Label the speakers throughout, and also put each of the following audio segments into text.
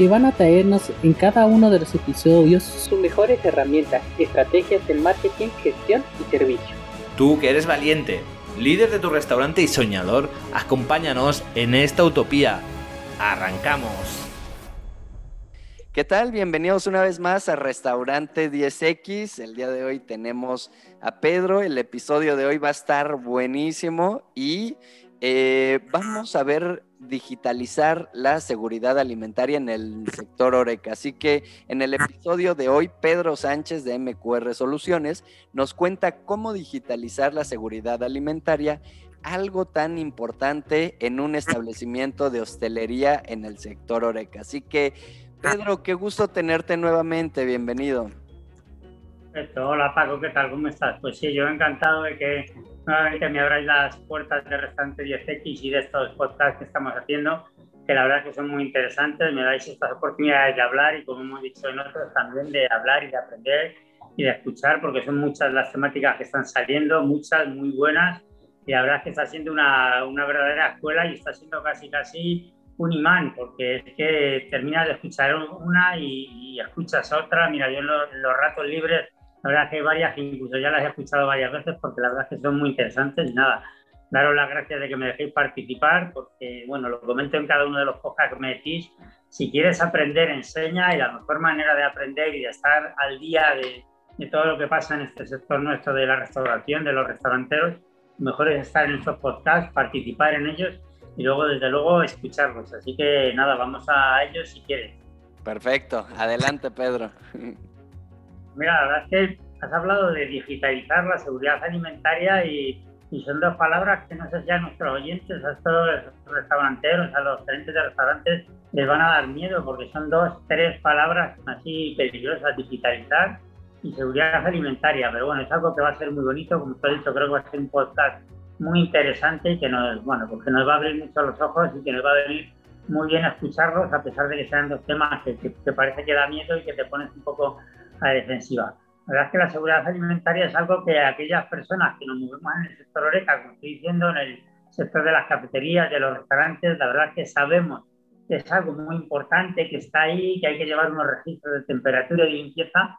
Speaker 1: que van a traernos en cada uno de los episodios sus mejores herramientas, estrategias de marketing, gestión y servicio.
Speaker 2: Tú que eres valiente, líder de tu restaurante y soñador, acompáñanos en esta utopía. ¡Arrancamos!
Speaker 3: ¿Qué tal? Bienvenidos una vez más a Restaurante 10X. El día de hoy tenemos a Pedro. El episodio de hoy va a estar buenísimo y eh, vamos a ver digitalizar la seguridad alimentaria en el sector Oreca. Así que en el episodio de hoy, Pedro Sánchez de MQR Soluciones nos cuenta cómo digitalizar la seguridad alimentaria, algo tan importante en un establecimiento de hostelería en el sector Oreca. Así que, Pedro, qué gusto tenerte nuevamente. Bienvenido.
Speaker 4: Hola Paco, ¿qué tal? ¿Cómo estás? Pues sí, yo encantado de que nuevamente me abráis las puertas de Restaurante 10X y de estos podcasts que estamos haciendo, que la verdad que son muy interesantes, me dais estas oportunidades de hablar y como hemos dicho en otros también de hablar y de aprender y de escuchar, porque son muchas las temáticas que están saliendo, muchas muy buenas y la verdad es que está siendo una, una verdadera escuela y está siendo casi casi un imán, porque es que terminas de escuchar una y, y escuchas otra. Mira, yo en los, en los ratos libres la verdad que hay varias incluso ya las he escuchado varias veces porque la verdad es que son muy interesantes nada, daros las gracias de que me dejéis participar porque, bueno, lo comento en cada uno de los podcasts que me decís. Si quieres aprender, enseña y la mejor manera de aprender y de estar al día de, de todo lo que pasa en este sector nuestro de la restauración, de los restauranteros, mejor es estar en estos podcasts, participar en ellos y luego, desde luego, escucharlos. Así que nada, vamos a ellos si quieres.
Speaker 3: Perfecto, adelante Pedro.
Speaker 4: Mira, la verdad es que has hablado de digitalizar la seguridad alimentaria y, son dos palabras que no sé si a nuestros oyentes, a estos restauranteros, a los gerentes de restaurantes, les van a dar miedo porque son dos, tres palabras así peligrosas, digitalizar y seguridad alimentaria. Pero bueno, es algo que va a ser muy bonito, como te he dicho, creo que va a ser un podcast muy interesante y que nos, bueno, pues que nos va a abrir mucho los ojos y que nos va a venir muy bien escucharlos, a pesar de que sean dos temas que, que parece que da miedo y que te pones un poco la defensiva. La verdad es que la seguridad alimentaria es algo que aquellas personas que nos movemos en el sector oreca, como estoy diciendo, en el sector de las cafeterías, de los restaurantes, la verdad es que sabemos que es algo muy importante, que está ahí, que hay que llevar unos registros de temperatura y limpieza,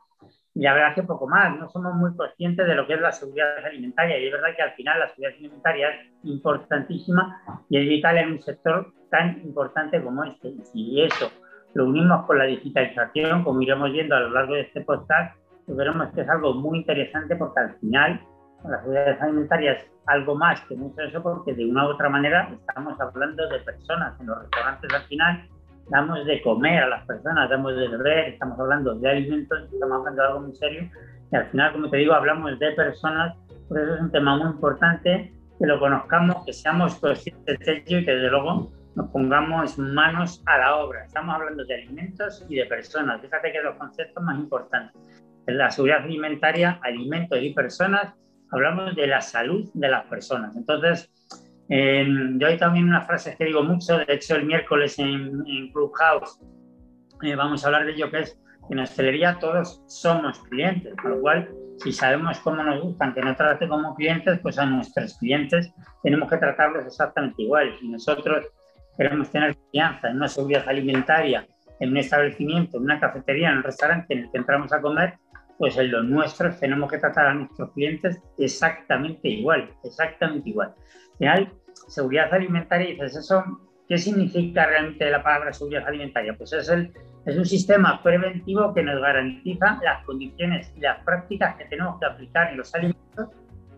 Speaker 4: y la verdad es que poco más, no somos muy conscientes de lo que es la seguridad alimentaria, y es verdad que al final la seguridad alimentaria es importantísima y es vital en un sector tan importante como este, y eso lo unimos con la digitalización, como iremos viendo a lo largo de este podcast, pues veremos que es algo muy interesante porque al final la seguridad alimentaria es algo más que mucho eso porque de una u otra manera estamos hablando de personas. En los restaurantes al final damos de comer a las personas, damos de beber, estamos hablando de alimentos, estamos hablando de algo muy serio y al final, como te digo, hablamos de personas, por eso es un tema muy importante que lo conozcamos, que seamos conscientes de ello y que desde luego nos pongamos manos a la obra. Estamos hablando de alimentos y de personas. Fíjate que los conceptos más importantes. En la seguridad alimentaria, alimentos y personas, hablamos de la salud de las personas. Entonces, eh, yo hay también unas frases que digo mucho, de hecho el miércoles en, en Clubhouse eh, vamos a hablar de ello, que es que en hostelería todos somos clientes, con lo cual si sabemos cómo nos gustan que nos trate como clientes, pues a nuestros clientes tenemos que tratarlos exactamente igual. Si nosotros queremos tener confianza en una seguridad alimentaria, en un establecimiento, en una cafetería, en un restaurante en el que entramos a comer, pues en los nuestros tenemos que tratar a nuestros clientes exactamente igual, exactamente igual. Al final, seguridad alimentaria, dices, ¿eso qué significa realmente la palabra seguridad alimentaria? Pues es, el, es un sistema preventivo que nos garantiza las condiciones y las prácticas que tenemos que aplicar en los alimentos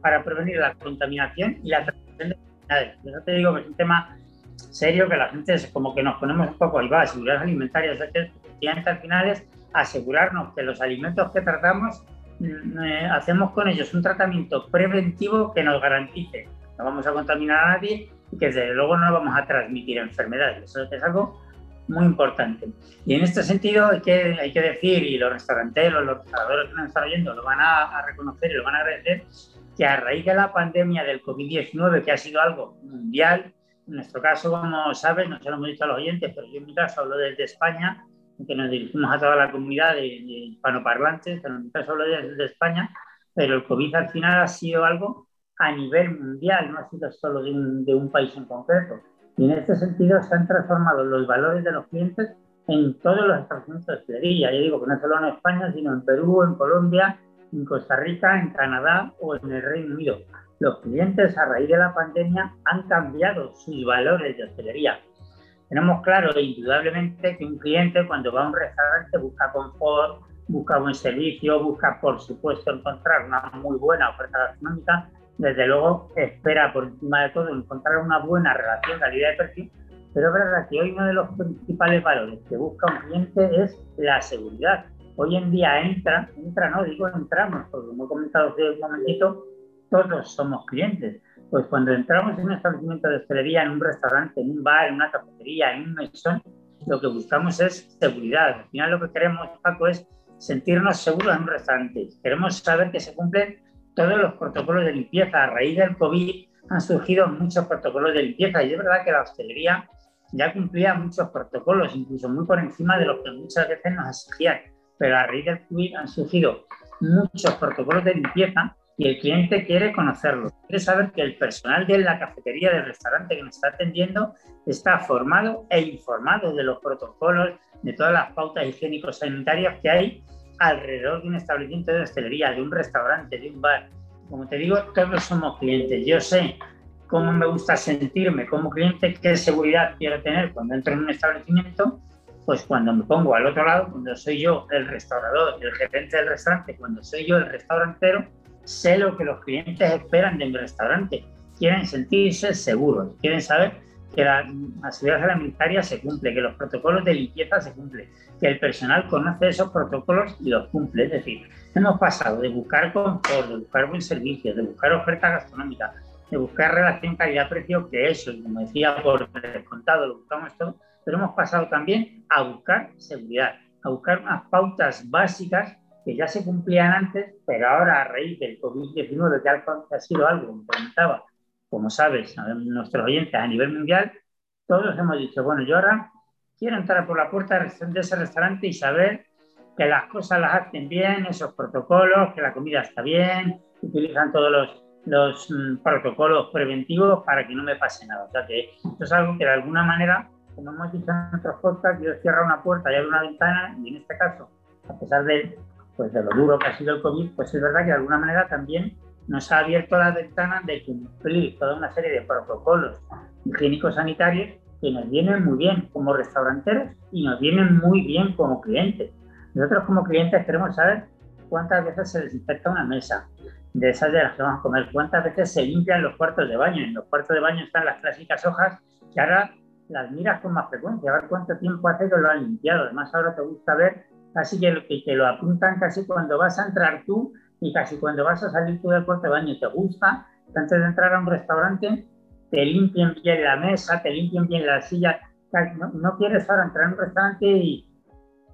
Speaker 4: para prevenir la contaminación y la transmisión de enfermedades. Por te digo que es un tema serio que la gente es como que nos ponemos un poco, ahí va, seguridad alimentaria, efectivamente al final es asegurarnos que los alimentos que tratamos mm, eh, hacemos con ellos un tratamiento preventivo que nos garantice no vamos a contaminar a nadie y que desde luego no vamos a transmitir enfermedades. Eso es algo muy importante. Y en este sentido hay que, hay que decir, y los restauranteros, los restauradores que nos están oyendo lo van a, a reconocer y lo van a agradecer, que a raíz de la pandemia del COVID-19, que ha sido algo mundial, en nuestro caso, como sabes, no se lo hemos dicho a los oyentes, pero yo en mi caso hablo desde España, que nos dirigimos a toda la comunidad de, hispanoparlantes, pero en mi caso hablo desde España, pero el COVID al final ha sido algo a nivel mundial, no ha sido solo de un, país en concreto. Y en este sentido se han transformado los valores de los clientes en todos los establecimientos de hostelería. Yo digo que no solo en España, sino en Perú, en Colombia, en Costa Rica, en Canadá o en el Reino Unido. Los clientes a raíz de la pandemia han cambiado sus valores de hostelería. Tenemos claro indudablemente que un cliente cuando va a un restaurante busca confort, busca buen servicio, busca por supuesto encontrar una muy buena oferta gastronómica, desde luego espera por encima de todo encontrar una buena relación calidad-precio, pero es verdad que hoy uno de los principales valores que busca un cliente es la seguridad hoy en día entra, entra no, digo entramos, porque como he comentado hace un momentito, todos somos clientes. Pues cuando entramos en un establecimiento de hostelería, en un restaurante, en un bar, en una cafetería, en un mesón, lo que buscamos es seguridad. Al final lo que queremos, Paco, es sentirnos seguros en un restaurante. Queremos saber que se cumplen todos los protocolos de limpieza. A raíz del COVID han surgido muchos protocolos de limpieza y es verdad que la hostelería ya cumplía muchos protocolos, incluso muy por encima de los que muchas veces nos exigían pero a raíz del COVID han surgido muchos protocolos de limpieza y el cliente quiere conocerlos. Quiere saber que el personal de la cafetería del restaurante que nos está atendiendo está formado e informado de los protocolos, de todas las pautas higiénicos sanitarias que hay alrededor de un establecimiento de hostelería, de un restaurante, de un bar. Como te digo, todos somos clientes. Yo sé cómo me gusta sentirme como cliente, qué seguridad quiero tener cuando entro en un establecimiento pues cuando me pongo al otro lado, cuando soy yo el restaurador, el gerente del restaurante, cuando soy yo el restaurantero, sé lo que los clientes esperan de mi restaurante. Quieren sentirse seguros, quieren saber que la, seguridad alimentaria se cumple, que los protocolos de limpieza se cumplen, que el personal conoce esos protocolos y los cumple. Es decir, hemos pasado de buscar confort, de buscar buen servicio, de buscar oferta gastronómica, de buscar relación calidad-precio, que eso, como decía por descontado, lo buscamos todo, pero hemos pasado también a buscar seguridad, a buscar unas pautas básicas que ya se cumplían antes, pero ahora a raíz del COVID-19, que ha sido algo, como comentaba, como sabes, nuestros oyentes a nivel mundial, todos hemos dicho, bueno, yo ahora quiero entrar por la puerta de ese restaurante y saber que las cosas las hacen bien, esos protocolos, que la comida está bien, utilizan todos los, mm, protocolos preventivos para que no me pase nada. O sea que esto es algo que de alguna manera como hemos dicho en nuestros podcasts, Dios cierra una puerta y abre una ventana, y en este caso, a pesar de, pues, de lo duro que ha sido el COVID, pues es verdad que de alguna manera también nos ha abierto la ventana de cumplir toda una serie de protocolos higiénicos sanitarios que nos vienen muy bien como restauranteros y nos vienen muy bien como clientes. Nosotros como clientes queremos saber cuántas veces se desinfecta una mesa, de esas de las que vamos a comer, cuántas veces se limpian los cuartos de baño. En los cuartos de baño están las clásicas hojas que ahora las miras con más frecuencia, a ver cuánto tiempo hace que lo han limpiado. Además, ahora te gusta ver casi que, lo, que te lo apuntan casi cuando vas a entrar tú y casi cuando vas a salir tú del cuarto de baño. Te gusta antes de entrar a un restaurante te limpien bien la mesa, te limpien bien la silla. No, quieres ahora entrar a un restaurante y,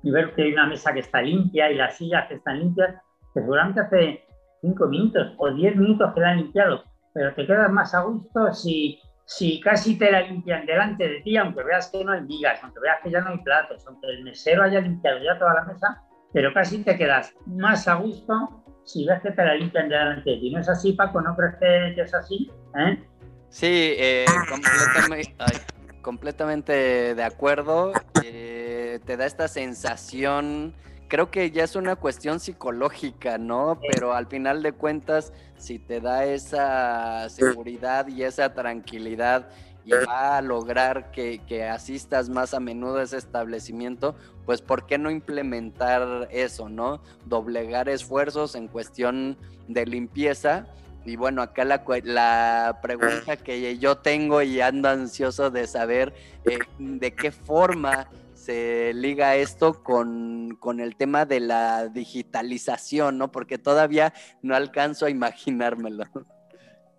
Speaker 4: ver que hay una mesa que está limpia y las sillas que están limpias, que seguramente hace cinco minutos o diez minutos que la han limpiado, pero te quedas más a gusto si si casi te la limpian delante de ti, aunque veas que no hay migas, aunque veas que ya no hay platos, aunque el mesero haya limpiado ya toda la mesa, pero casi te quedas más a gusto si ves que te la limpian delante de ti. ¿No es así, Paco? ¿No crees que, es así? ¿Eh?
Speaker 3: Sí, eh, completamente, de acuerdo. Eh, te da esta sensación creo que ya es una cuestión psicológica, ¿no? Pero al final de cuentas, si te da esa seguridad y esa tranquilidad y va a lograr que, asistas más a menudo a ese establecimiento, pues ¿por qué no implementar eso, ¿no? Doblegar esfuerzos en cuestión de limpieza. Y bueno, acá la, la pregunta que yo tengo y ando ansioso de saber eh, de qué forma se liga esto con, el tema de la digitalización, ¿no? Porque todavía no alcanzo a imaginármelo.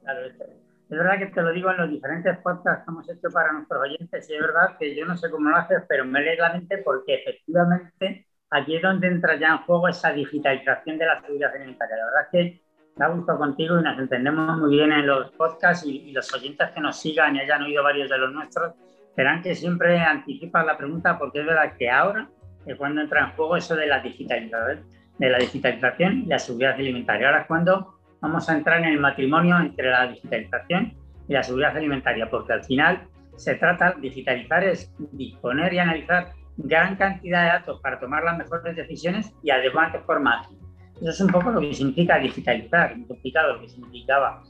Speaker 4: Claro, es verdad que te lo digo en los diferentes podcasts que hemos hecho para nuestros oyentes y es verdad que yo no sé cómo lo haces, pero me lees la mente porque efectivamente aquí es donde entra ya en juego esa digitalización de la seguridad alimentaria. La verdad es que me ha gustado contigo y nos entendemos muy bien en los podcasts y, los oyentes que nos sigan y hayan oído varios de los nuestros verán que siempre anticipas la pregunta porque es verdad que ahora es cuando entra en juego eso de la digitalización, de la digitalización y la seguridad alimentaria. Ahora es cuando vamos a entrar en el matrimonio entre la digitalización y la seguridad alimentaria, porque al final se trata, digitalizar es disponer y analizar gran cantidad de datos para tomar las mejores decisiones y además de forma ágil. Eso es un poco lo que significa digitalizar, un complicado lo que significaba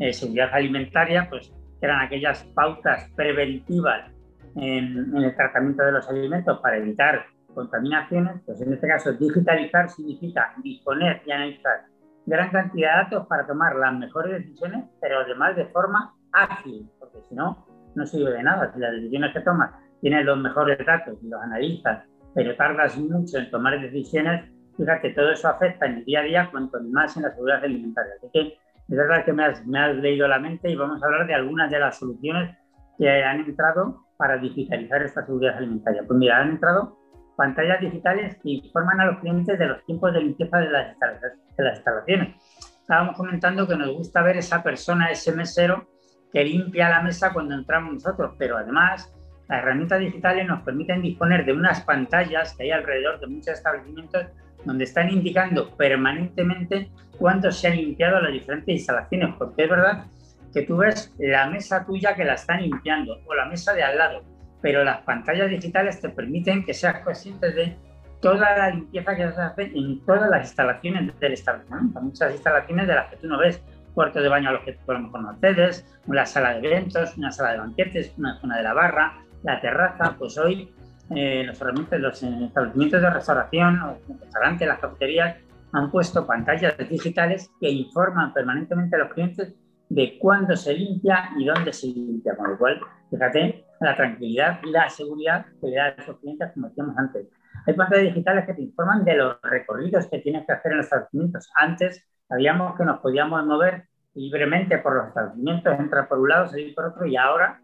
Speaker 4: eh, seguridad alimentaria, pues eran aquellas pautas preventivas en, en, el tratamiento de los alimentos para evitar contaminaciones, pues en este caso digitalizar significa disponer y analizar gran cantidad de datos para tomar las mejores decisiones, pero además de forma ágil, porque si no, no sirve de nada. Si las decisiones que tomas tienes los mejores datos y los analizas, pero tardas mucho en tomar decisiones, fíjate, todo eso afecta en el día a día, cuanto más en la seguridad alimentaria. Así que es verdad que me has, me has leído la mente y vamos a hablar de algunas de las soluciones que han entrado para digitalizar esta seguridad alimentaria. Pues mira, han entrado pantallas digitales que informan a los clientes de los tiempos de limpieza de las, instalaciones. Estábamos comentando que nos gusta ver esa persona, ese mesero, que limpia la mesa cuando entramos nosotros, pero además las herramientas digitales nos permiten disponer de unas pantallas que hay alrededor de muchos establecimientos donde están indicando permanentemente cuándo se han limpiado las diferentes instalaciones, porque es verdad que tú ves la mesa tuya que la están limpiando o la mesa de al lado, pero las pantallas digitales te permiten que seas consciente de toda la limpieza que se hace en todas las instalaciones del establecimiento. Muchas instalaciones de las que tú no ves, cuarto de baño a los que tú a lo mejor no accedes, una sala de eventos, una sala de banquetes, una zona de la barra, la terraza, pues hoy eh, los, los establecimientos de restauración, los restaurantes, las cafeterías han puesto pantallas digitales que informan permanentemente a los clientes de cuándo se limpia y dónde se limpia, con lo cual, fíjate, la tranquilidad y la seguridad que le da a esos clientes, como decíamos antes. Hay pantallas digitales que te informan de los recorridos que tienes que hacer en los establecimientos. Antes sabíamos que nos podíamos mover libremente por los establecimientos, entrar por un lado, salir por otro, y ahora,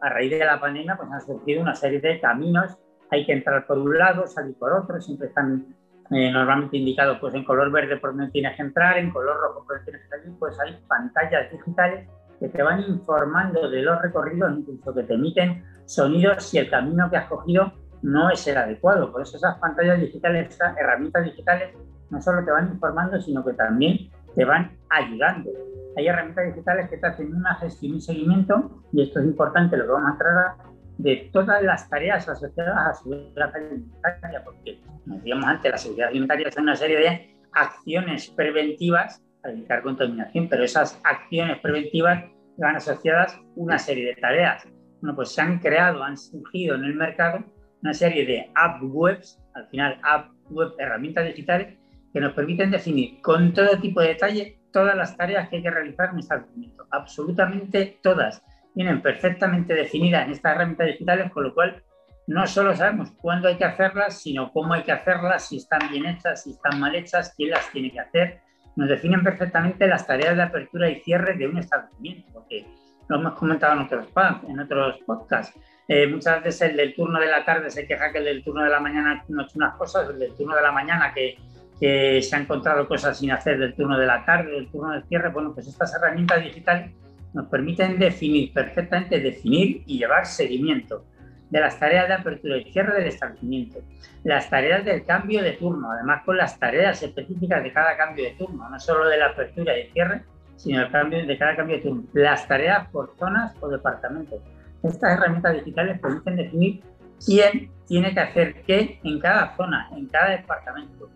Speaker 4: a raíz de la pandemia, pues han surgido una serie de caminos. Hay que entrar por un lado, salir por otro, siempre están eh, normalmente indicados pues, en color verde por donde tienes que entrar, en color rojo por donde tienes que salir, pues hay pantallas digitales que te van informando de los recorridos, incluso que te emiten sonidos si el camino que has cogido no es el adecuado. Por eso esas pantallas digitales, esas herramientas digitales, no solo te van informando, sino que también te van ayudando. Hay herramientas digitales que te hacen una gestión y seguimiento, y esto es importante, lo que vamos a tratar de todas las tareas asociadas a seguridad alimentaria, porque, como decíamos antes, la seguridad alimentaria es una serie de acciones preventivas para evitar contaminación, pero esas acciones preventivas van asociadas una serie de tareas. Bueno, pues se han creado, han surgido en el mercado una serie de app webs, al final app web, herramientas digitales, que nos permiten definir con todo tipo de detalle todas las tareas que hay que realizar en este establecimiento. Absolutamente todas. Vienen perfectamente definidas en estas herramientas digitales, con lo cual no solo sabemos cuándo hay que hacerlas, sino cómo hay que hacerlas, si están bien hechas, si están mal hechas, quién las tiene que hacer, nos definen perfectamente las tareas de apertura y cierre de un establecimiento, porque lo hemos comentado en otros, en otros podcasts. Eh, muchas veces el del turno de la tarde se queja que el del turno de la mañana no ha hecho unas cosas, el del turno de la mañana que, que se ha encontrado cosas sin hacer del turno de la tarde, del turno de cierre. Bueno, pues estas herramientas digitales nos permiten definir perfectamente, definir y llevar seguimiento de las tareas de apertura y cierre del establecimiento, las tareas del cambio de turno, además con las tareas específicas de cada cambio de turno, no solo de la apertura y cierre, sino el cambio de cada cambio de turno, las tareas por zonas o departamentos. Estas herramientas digitales permiten definir quién tiene que hacer qué en cada zona, en cada departamento.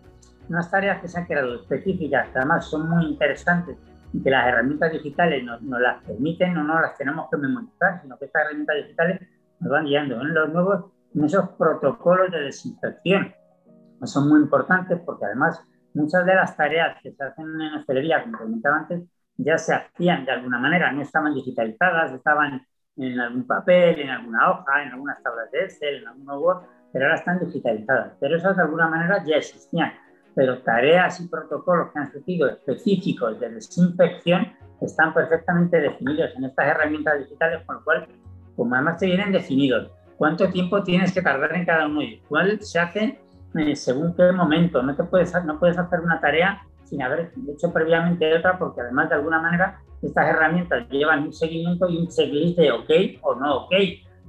Speaker 4: Unas tareas que se han creado específicas, que además son muy interesantes que las herramientas digitales nos, nos las permiten, no nos las tenemos que memorizar, sino que estas herramientas digitales nos van guiando en los nuevos, en esos protocolos de desinfección. Son muy importantes porque además muchas de las tareas que se hacen en hostelería, como comentaba antes, ya se hacían de alguna manera, no estaban digitalizadas, estaban en algún papel, en alguna hoja, en algunas tablas de Excel, en algún Word, pero ahora están digitalizadas. Pero esas de alguna manera ya existían. Pero tareas y protocolos que han surgido específicos de desinfección están perfectamente definidos en estas herramientas digitales, con lo cual, como además te vienen definidos, cuánto tiempo tienes que tardar en cada uno y cuál se hace eh, según qué momento. No, te puedes, no puedes hacer una tarea sin haber hecho previamente otra, porque además de alguna manera estas herramientas llevan un seguimiento y un checklist de ok o no ok,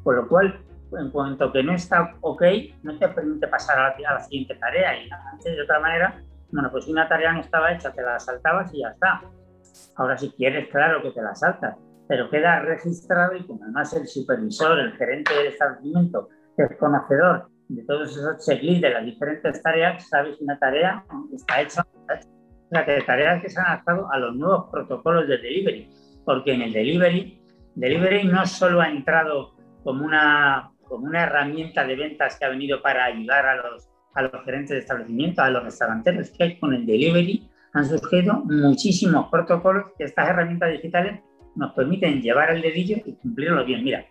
Speaker 4: por lo cual en cuanto que no está ok, no te permite pasar a la, siguiente tarea y antes de otra manera, bueno, pues si una tarea no estaba hecha, te la saltabas y ya está. Ahora si quieres, claro que te la saltas, pero queda registrado y como además el supervisor, el gerente del establecimiento, es conocedor de todos esos checklists de las diferentes tareas, sabes si una tarea está hecha o sea, que tareas que se han adaptado a los nuevos protocolos de delivery, porque en el delivery, delivery no solo ha entrado como una, como una herramienta de ventas que ha venido para ayudar a los, a los gerentes de establecimiento, a los restauranteros, que con el delivery han surgido muchísimos protocolos que estas herramientas digitales nos permiten llevar el dedillo y cumplirlo bien. Mira,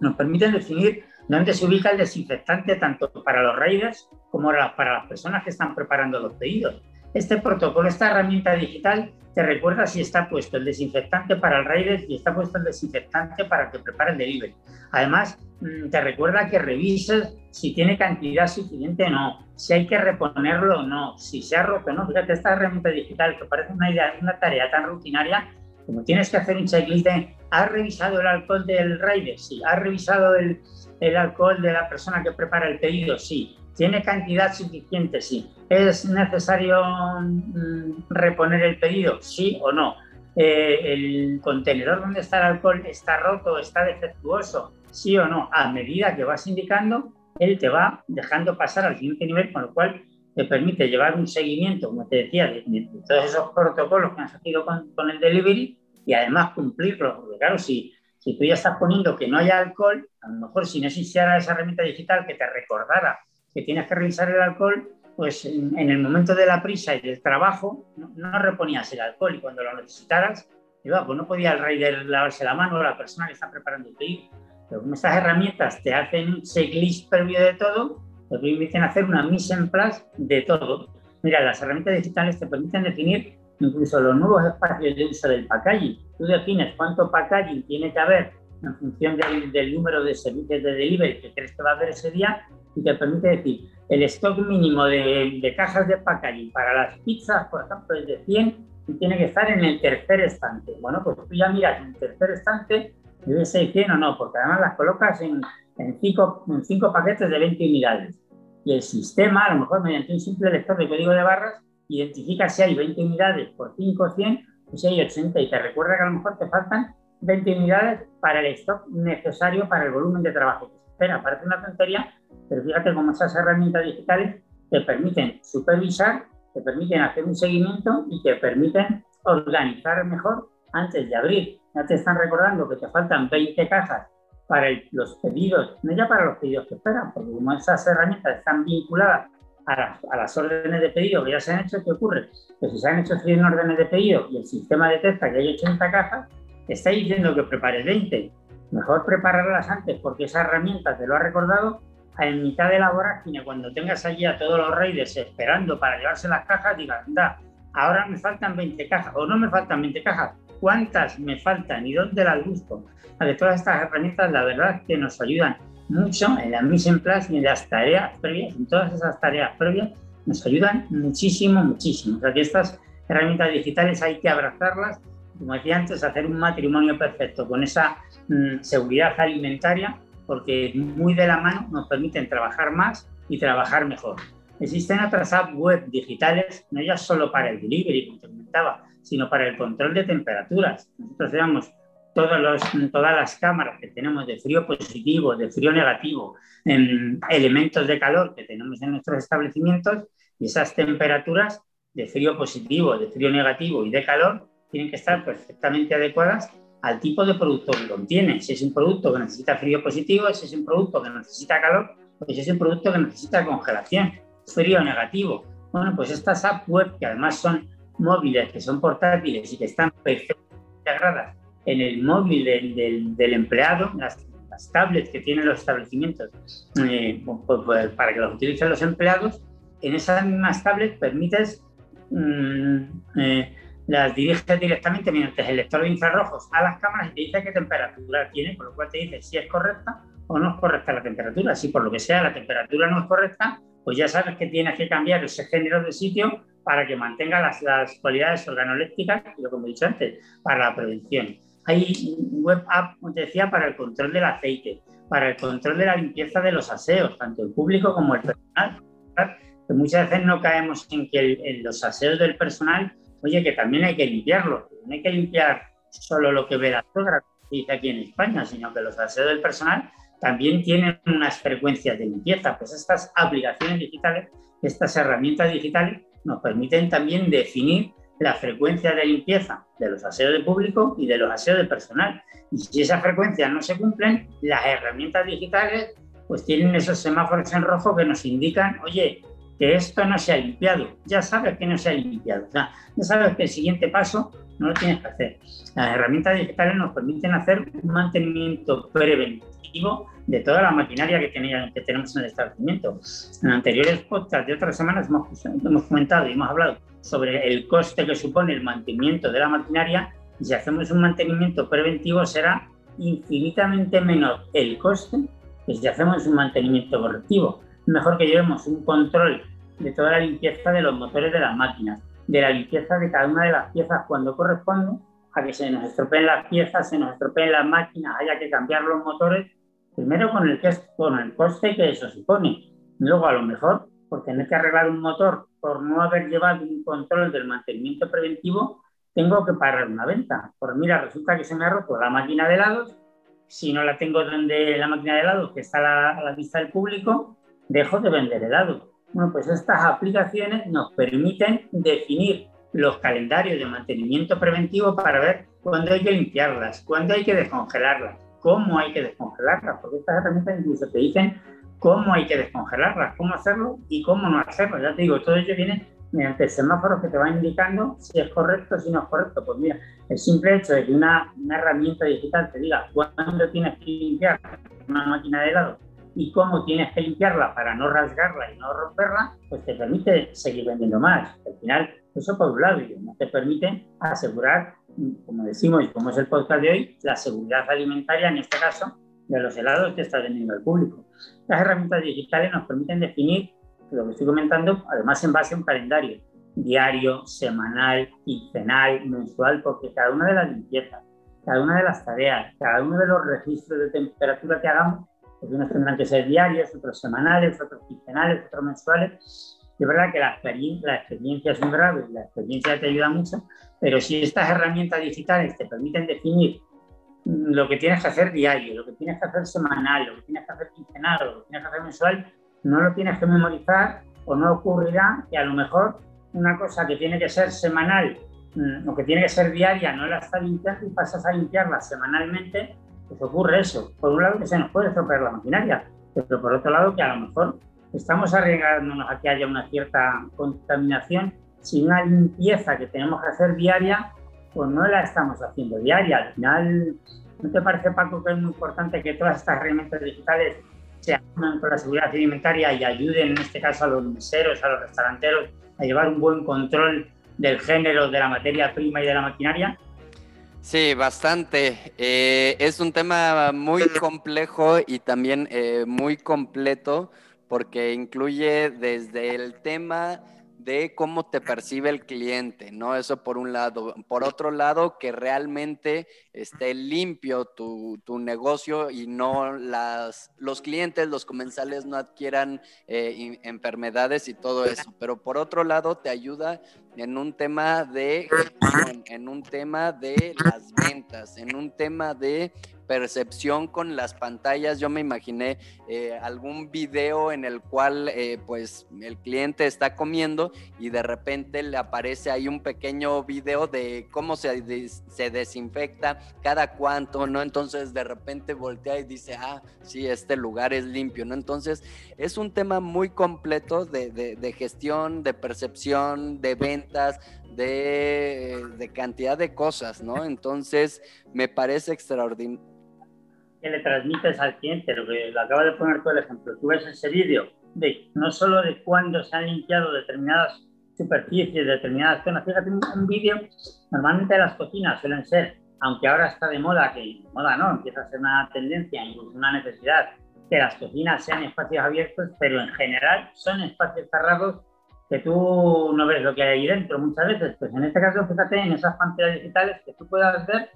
Speaker 4: nos permiten definir dónde se ubica el desinfectante tanto para los raiders como para las personas que están preparando los pedidos. Este protocolo, esta herramienta digital, te recuerda si está puesto el desinfectante para el rider y está puesto el desinfectante para que prepara el delivery. Además, mm, te recuerda que revises si tiene cantidad suficiente o no, si hay que reponerlo o no, si se ha roto o no. Fíjate, esta herramienta digital que parece una, idea, una tarea tan rutinaria, como tienes que hacer un checklist de ¿has revisado el alcohol del rider? Sí. ¿Has revisado el, el alcohol de la persona que prepara el pedido? Sí. ¿Tiene cantidad suficiente? Sí. ¿Es necesario mm, reponer el pedido? Sí o no. Eh, ¿El contenedor donde está el alcohol está roto, está defectuoso? Sí o no. A medida que vas indicando, él te va dejando pasar al siguiente nivel, con lo cual te permite llevar un seguimiento, como te decía, de, todos esos protocolos que han salido con, con, el delivery y además cumplirlos. Porque claro, si, si tú ya estás poniendo que no haya alcohol, a lo mejor si no existiera esa herramienta digital que te recordara que tienes que revisar el alcohol, pues en, el momento de la prisa y del trabajo no, reponías el alcohol y cuando lo necesitaras, pues no podía el rider lavarse la mano o la persona que está preparando el pedido. Pero como estas herramientas te hacen un checklist previo de todo, te permiten hacer una mise en place de todo. Mira, las herramientas digitales te permiten definir incluso los nuevos espacios de uso del packaging. Tú defines cuánto packaging tiene que haber en función del, del número de servicios de delivery que crees que va a haber ese día y te permite decir, el stock mínimo de, de, cajas de packaging para las pizzas, por ejemplo, es de 100 y tiene que estar en el tercer estante. Bueno, pues tú ya miras en el tercer estante debe ser 100 o no, porque además las colocas en, en, cinco, en cinco paquetes de 20 unidades. Y el sistema, a lo mejor mediante un simple lector de código de barras, identifica si hay 20 unidades por 5 o 100 o si hay 80 y te recuerda que a lo mejor te faltan 20 unidades para el stock necesario para el volumen de trabajo que se espera. Parece una tontería, pero fíjate cómo esas herramientas digitales te permiten supervisar, te permiten hacer un seguimiento y te permiten organizar mejor antes de abrir. Ya te están recordando que te faltan 20 cajas para los pedidos, no ya para los pedidos que esperan, porque como esas herramientas están vinculadas a las, órdenes de pedido que ya se han hecho, ¿qué ocurre? Que si se han hecho 100 órdenes de pedido y el sistema detecta que hay 80 cajas, está diciendo que prepares 20. Mejor prepararlas antes porque esa herramienta te lo ha recordado en mitad de la vorágine, cuando tengas allí a todos los reyes esperando para llevarse las cajas, digas, anda, ahora me faltan 20 cajas, o no me faltan 20 cajas, ¿cuántas me faltan y dónde las busco? De todas estas herramientas, la verdad que nos ayudan mucho en la mise en place y en las tareas previas, en todas esas tareas previas, nos ayudan muchísimo, muchísimo. O sea que estas herramientas digitales hay que abrazarlas, como decía antes, hacer un matrimonio perfecto con esa mm, seguridad alimentaria porque muy de la mano nos permiten trabajar más y trabajar mejor. Existen otras apps web digitales, no ya solo para el delivery, como te comentaba, sino para el control de temperaturas. Nosotros tenemos todas las cámaras que tenemos de frío positivo, de frío negativo, en elementos de calor que tenemos en nuestros establecimientos y esas temperaturas de frío positivo, de frío negativo y de calor tienen que estar perfectamente adecuadas al tipo de producto que contiene. Si es un producto que necesita frío positivo, si es un producto que necesita calor, o si es un producto que necesita congelación, frío negativo. Bueno, pues estas apps web, que además son móviles, que son portátiles y que están perfectamente integradas en el móvil del, empleado, las, las, tablets que tienen los establecimientos eh, pues, pues, para que los utilicen los empleados, en esas mismas tablets permites mm, eh, las diriges directamente mediante el lector de infrarrojos a las cámaras y te dice qué temperatura tiene, por lo cual te dice si es correcta o no es correcta la temperatura. Si por lo que sea la temperatura no es correcta, pues ya sabes que tienes que cambiar ese género de sitio para que mantenga las, las cualidades organolépticas, lo que he dicho antes, para la prevención. Hay web app, como te decía, para el control del aceite, para el control de la limpieza de los aseos, tanto el público como el personal. Que muchas veces no caemos en que en los aseos del personal, oye, que también hay que limpiarlo. No hay que limpiar solo lo que ve la sogra, dice aquí en España, sino que los aseos del personal también tienen unas frecuencias de limpieza. Pues estas aplicaciones digitales, estas herramientas digitales, nos permiten también definir la frecuencia de limpieza de los aseos de público y de los aseos de personal. Y si esas frecuencias no se cumplen, las herramientas digitales pues tienen esos semáforos en rojo que nos indican, oye, que esto no se ha limpiado. Ya sabes que no se ha limpiado. O sea, ya sabes que el siguiente paso no lo tienes que hacer. Las herramientas digitales nos permiten hacer un mantenimiento preventivo de toda la maquinaria que, que tenemos en el establecimiento. En anteriores podcasts de otras semanas hemos, hemos comentado y hemos hablado sobre el coste que supone el mantenimiento de la maquinaria. Si hacemos un mantenimiento preventivo será infinitamente menor el coste que si hacemos un mantenimiento correctivo. Mejor que llevemos un control de toda la limpieza de los motores de las máquinas, de la limpieza de cada una de las piezas cuando corresponde, a que se nos estropeen las piezas, se nos estropeen las máquinas, haya que cambiar los motores Primero con el, que con el coste que eso supone. Luego, a lo mejor, por tener que arreglar un motor, por no haber llevado un control del mantenimiento preventivo, tengo que parar una venta. Por mira, resulta que se me ha roto la máquina de helados. Si no la tengo donde la máquina de helados, que está a la, a la vista del público, dejo de vender helado. Bueno, pues estas aplicaciones nos permiten definir los calendarios de mantenimiento preventivo para ver cuándo hay que limpiarlas, cuándo hay que descongelarlas, cómo hay que descongelarlas, porque estas herramientas incluso te dicen cómo hay que descongelarlas, cómo hacerlo y cómo no hacerlo. Ya te digo, todo ello viene mediante semáforos que te van indicando si es correcto, si no es correcto. Pues mira, el simple hecho de que una, una herramienta digital te diga cuándo tienes que limpiar una máquina de helado y cómo tienes que limpiarla para no rasgarla y no romperla, pues te permite seguir vendiendo más. Al final, eso por un lado, no te permite asegurar como decimos y como es el podcast de hoy, la seguridad alimentaria, en este caso, de los helados que está vendiendo el público. Las herramientas digitales nos permiten definir lo que estoy comentando, además en base a un calendario diario, semanal, quincenal, mensual, porque cada una de las limpiezas, cada una de las tareas, cada uno de los registros de temperatura que hagamos, pues unos tendrán que ser diarios, otros semanales, otros quincenales, otros mensuales, es verdad que la experiencia, la experiencia es un grave, la experiencia te ayuda mucho, pero si estas herramientas digitales te permiten definir mm, lo que tienes que hacer diario, lo que tienes que hacer semanal, lo que tienes que hacer quincenal, lo que tienes que hacer mensual, no lo tienes que memorizar o no ocurrirá que a lo mejor una cosa que tiene que ser semanal mm, o que tiene que ser diaria no la estás limpiando y pasas a limpiarla semanalmente, pues ocurre eso. Por un lado que se nos puede estropear la maquinaria, pero por otro lado que a lo mejor estamos arriesgándonos a que haya una cierta contaminación si una limpieza que tenemos que hacer diaria, pues no la estamos haciendo diaria. Al final, ¿no te parece, Paco, que es muy importante que todas estas herramientas digitales se ayuden con la seguridad alimentaria y ayuden, en este caso, a los meseros, a los restauranteros, a llevar un buen control del género, de la materia prima y de la maquinaria?
Speaker 3: Sí, bastante. Eh, es un tema muy complejo y también eh, muy completo porque incluye desde el tema de cómo te percibe el cliente, ¿no? Eso por un lado. Por otro lado, que realmente esté limpio tu, negocio y no las, los clientes, los comensales no adquieran eh, enfermedades y todo eso. Pero por otro lado, te ayuda en un tema de en un tema de las ventas, en un tema de percepción con las pantallas. Yo me imaginé eh, algún video en el cual eh, pues el cliente está comiendo y de repente le aparece ahí un pequeño video de cómo se, se desinfecta cada cuánto, ¿no? Entonces de repente voltea y dice, ah, sí, este lugar es limpio, ¿no? Entonces es un tema muy completo de, de gestión, de percepción, de ventas, de, de, cantidad de cosas, ¿no? Entonces, me parece extraordinario,
Speaker 4: que le transmites al cliente, lo que lo acaba de poner todo el ejemplo. Tú ves ese vídeo de no solo de cuándo se han limpiado determinadas superficies, determinadas zonas. Fíjate, un, un vídeo, normalmente las cocinas suelen ser, aunque ahora está de moda, que moda no, empieza a ser una tendencia, incluso una necesidad, que las cocinas sean espacios abiertos, pero en general son espacios cerrados que tú no ves lo que hay ahí dentro muchas veces. Pues en este caso, fíjate en esas pantallas digitales que tú puedas ver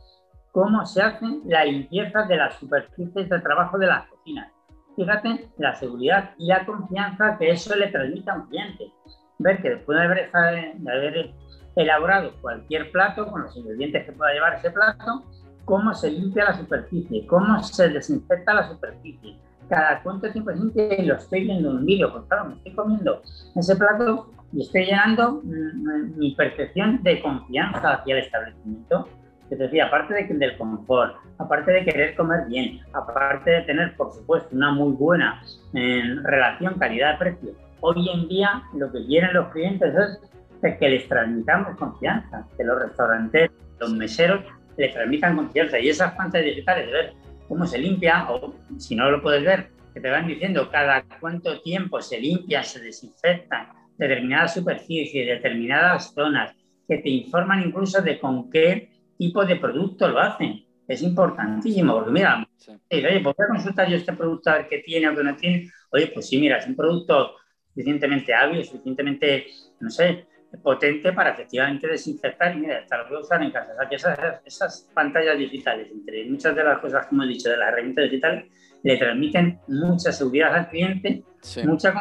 Speaker 4: cómo se hace la limpieza de las superficies de trabajo de las cocinas. Fíjate la seguridad y la confianza que eso le transmite a un cliente. Ver que después de haber, de haber elaborado cualquier plato con los ingredientes que pueda llevar ese plato, cómo se limpia la superficie, cómo se desinfecta la superficie, cada cuánto tiempo es limpia y lo estoy viendo en un vídeo, pues claro, me estoy comiendo ese plato y estoy llenando mm, mi percepción de confianza hacia el establecimiento. Es decir, aparte de, del confort, aparte de querer comer bien, aparte de tener, por supuesto, una muy buena eh, relación calidad-precio, hoy en día lo que quieren los clientes es que les transmitamos confianza, que los restaurantes, los meseros les transmitan confianza y esas pantallas digitales de ver cómo se limpia, o si no lo puedes ver, que te van diciendo cada cuánto tiempo se limpia, se desinfectan determinadas superficies, determinadas zonas, que te informan incluso de con qué tipo de producto lo hacen. Es importantísimo, porque mira, oye, ¿por qué consultar yo este producto a ver qué tiene o qué no tiene? Oye, pues sí, mira, es un producto suficientemente hábil, suficientemente, no sé, potente para efectivamente desinfectar y mira, hasta lo puedo usar en casa. O sea, que esas, esas, pantallas digitales, entre muchas de las cosas que hemos dicho de las herramientas digitales, le transmiten mucha seguridad al cliente, mucha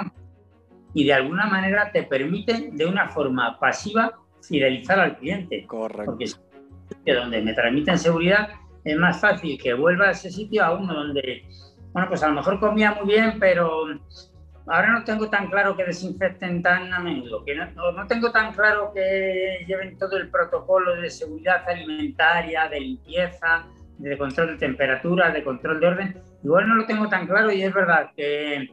Speaker 4: y de alguna manera te permiten de una forma pasiva fidelizar al cliente.
Speaker 3: Correcto.
Speaker 4: Porque que donde me transmiten seguridad es más fácil que vuelva a ese sitio a uno donde, bueno, pues a lo mejor comía muy bien, pero ahora no tengo tan claro que desinfecten tan a menudo, que no, tengo tan claro que lleven todo el protocolo de seguridad alimentaria, de limpieza, de control de temperatura, de control de orden. Igual no lo tengo tan claro y es verdad que,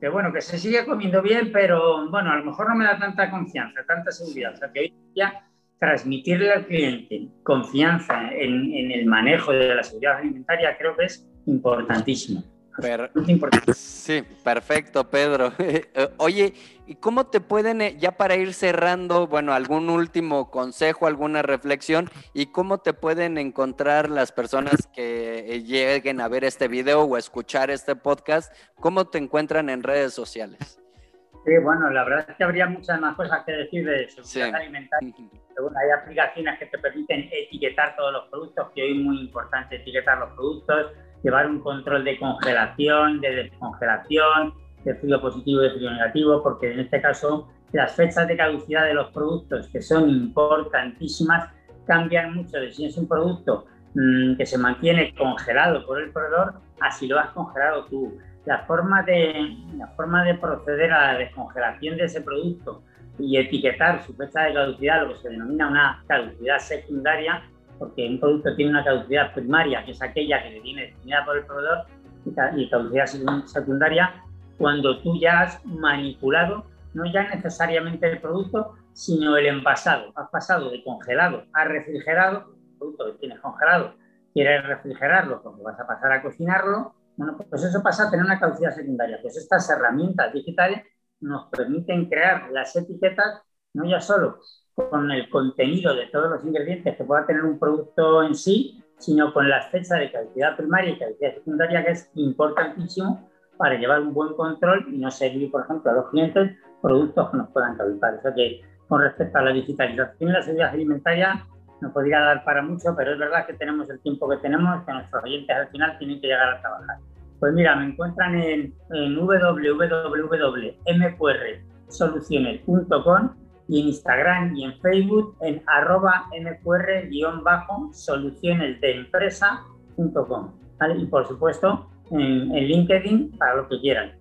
Speaker 4: que, bueno, que se sigue comiendo bien, pero bueno, a lo mejor no me da tanta confianza, tanta seguridad. O sea, que hoy día transmitirle al cliente confianza en, en el manejo de la seguridad alimentaria creo que es importantísimo.
Speaker 3: Sí, perfecto, Pedro. Eh, oye, ¿y cómo te pueden, eh, ya para ir cerrando, bueno, algún último consejo, alguna reflexión, y cómo te pueden encontrar las personas que eh, lleguen a ver este video o a escuchar este podcast? ¿Cómo te encuentran en redes sociales?
Speaker 4: Sí, bueno, la verdad es que habría muchas más cosas que decir de seguridad alimentaria. hay aplicaciones que te permiten etiquetar todos los productos, que hoy es muy importante etiquetar los productos llevar un control de congelación, de descongelación, de frío positivo y de frío negativo, porque en este caso las fechas de caducidad de los productos, que son importantísimas, cambian mucho de si es un producto mmm, que se mantiene congelado por el proveedor, así lo has congelado tú. La forma, de, la forma de proceder a la descongelación de ese producto y etiquetar su fecha de caducidad, lo que se denomina una caducidad secundaria, porque un producto tiene una caducidad primaria, que es aquella que viene definida por el proveedor, y caducidad secundaria cuando tú ya has manipulado no ya necesariamente el producto, sino el envasado. Has pasado de congelado a refrigerado, el producto que tienes congelado, quieres refrigerarlo porque vas a pasar a cocinarlo, bueno, pues eso pasa a tener una caducidad secundaria. Pues estas herramientas digitales nos permiten crear las etiquetas no ya solo con el contenido de todos los ingredientes que pueda tener un producto en sí, sino con las fechas de caducidad primaria y caducidad secundaria, que es importantísimo para llevar un buen control y no servir, por ejemplo, a los clientes productos que nos puedan caducar. O sea que con respecto a la digitalización la seguridad alimentaria, no podría dar para mucho, pero es verdad que tenemos el tiempo que tenemos, que nuestros oyentes al final tienen que llegar a trabajar. Pues mira, me encuentran en, en www.mqrsoluciones.com y en Instagram y en Facebook en arroba mqr-soluciones de empresa.com. Y por supuesto en, LinkedIn para lo que quieran.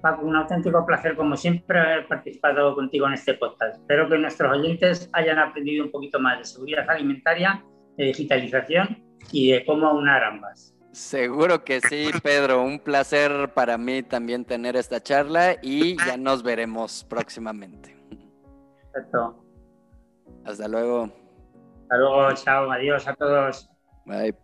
Speaker 4: Paco, un auténtico placer como siempre haber participado contigo en este podcast. Espero que nuestros oyentes hayan aprendido un poquito más de seguridad alimentaria, de digitalización y de cómo aunar ambas.
Speaker 3: Seguro que sí, Pedro. Un placer para mí también tener esta charla y ya nos veremos próximamente.
Speaker 4: Perfecto.
Speaker 3: Hasta luego.
Speaker 4: Hasta luego, chao, adiós a todos.
Speaker 3: Bye.